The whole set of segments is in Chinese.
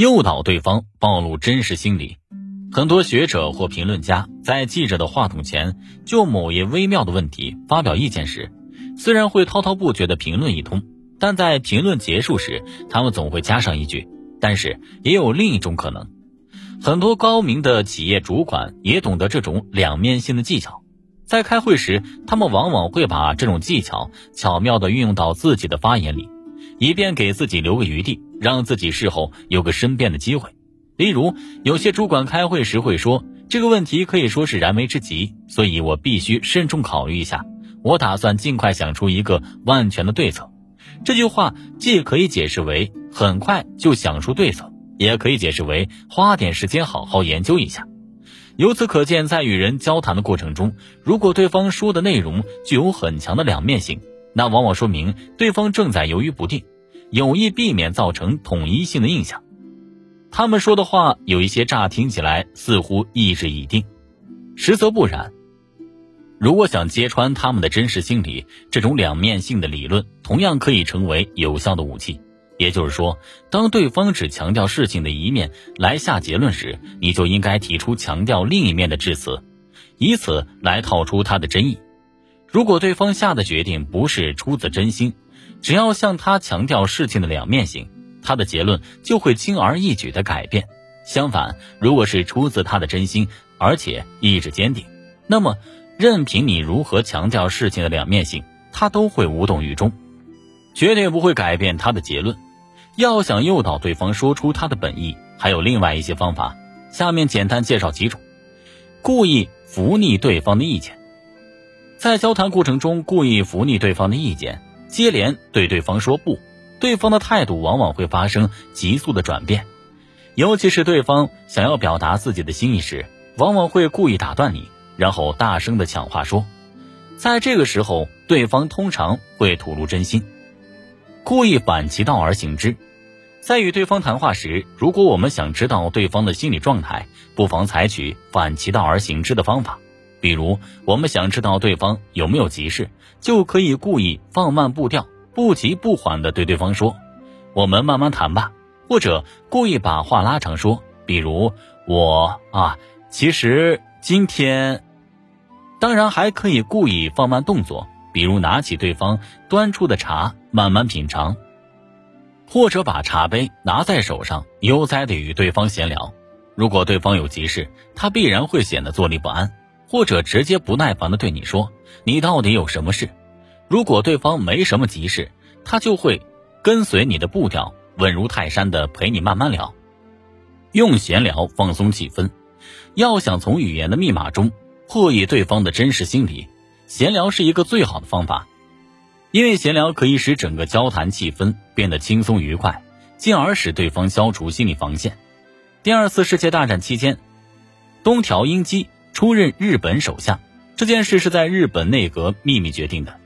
诱导对方暴露真实心理。很多学者或评论家在记者的话筒前就某一微妙的问题发表意见时，虽然会滔滔不绝地评论一通，但在评论结束时，他们总会加上一句：“但是也有另一种可能。”很多高明的企业主管也懂得这种两面性的技巧，在开会时，他们往往会把这种技巧巧妙地运用到自己的发言里，以便给自己留个余地，让自己事后有个申辩的机会。例如，有些主管开会时会说：“这个问题可以说是燃眉之急，所以我必须慎重考虑一下。我打算尽快想出一个万全的对策。”这句话既可以解释为很快就想出对策，也可以解释为花点时间好好研究一下。由此可见，在与人交谈的过程中，如果对方说的内容具有很强的两面性，那往往说明对方正在犹豫不定，有意避免造成统一性的印象。他们说的话有一些乍听起来似乎意志已定，实则不然。如果想揭穿他们的真实心理，这种两面性的理论同样可以成为有效的武器。也就是说，当对方只强调事情的一面来下结论时，你就应该提出强调另一面的致辞，以此来套出他的真意。如果对方下的决定不是出自真心，只要向他强调事情的两面性。他的结论就会轻而易举的改变。相反，如果是出自他的真心，而且意志坚定，那么任凭你如何强调事情的两面性，他都会无动于衷，绝对不会改变他的结论。要想诱导对方说出他的本意，还有另外一些方法。下面简单介绍几种：故意拂逆对方的意见，在交谈过程中故意拂逆对方的意见，接连对对方说不。对方的态度往往会发生急速的转变，尤其是对方想要表达自己的心意时，往往会故意打断你，然后大声的抢话说。在这个时候，对方通常会吐露真心，故意反其道而行之。在与对方谈话时，如果我们想知道对方的心理状态，不妨采取反其道而行之的方法。比如，我们想知道对方有没有急事，就可以故意放慢步调。不急不缓地对对方说：“我们慢慢谈吧。”或者故意把话拉长说，比如“我啊，其实今天……”当然还可以故意放慢动作，比如拿起对方端出的茶慢慢品尝，或者把茶杯拿在手上悠哉地与对方闲聊。如果对方有急事，他必然会显得坐立不安，或者直接不耐烦地对你说：“你到底有什么事？”如果对方没什么急事，他就会跟随你的步调，稳如泰山的陪你慢慢聊，用闲聊放松气氛。要想从语言的密码中破译对方的真实心理，闲聊是一个最好的方法，因为闲聊可以使整个交谈气氛变得轻松愉快，进而使对方消除心理防线。第二次世界大战期间，东条英机出任日本首相，这件事是在日本内阁秘密决定的。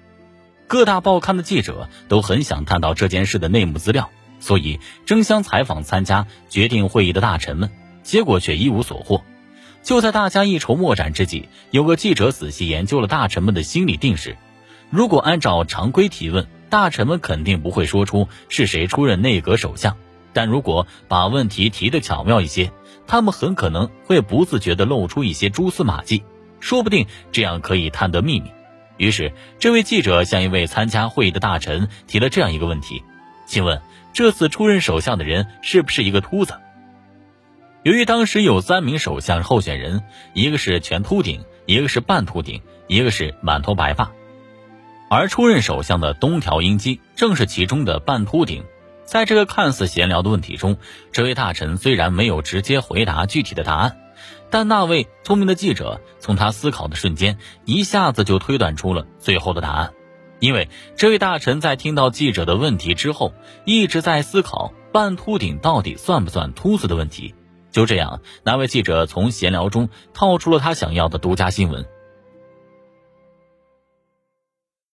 各大报刊的记者都很想探到这件事的内幕资料，所以争相采访参加决定会议的大臣们，结果却一无所获。就在大家一筹莫展之际，有个记者仔细研究了大臣们的心理定势。如果按照常规提问，大臣们肯定不会说出是谁出任内阁首相；但如果把问题提得巧妙一些，他们很可能会不自觉地露出一些蛛丝马迹，说不定这样可以探得秘密。于是，这位记者向一位参加会议的大臣提了这样一个问题：“请问，这次出任首相的人是不是一个秃子？”由于当时有三名首相候选人，一个是全秃顶，一个是半秃顶，一个是满头白发，而出任首相的东条英机正是其中的半秃顶。在这个看似闲聊的问题中，这位大臣虽然没有直接回答具体的答案。但那位聪明的记者从他思考的瞬间，一下子就推断出了最后的答案，因为这位大臣在听到记者的问题之后，一直在思考半秃顶到底算不算秃子的问题。就这样，那位记者从闲聊中套出了他想要的独家新闻。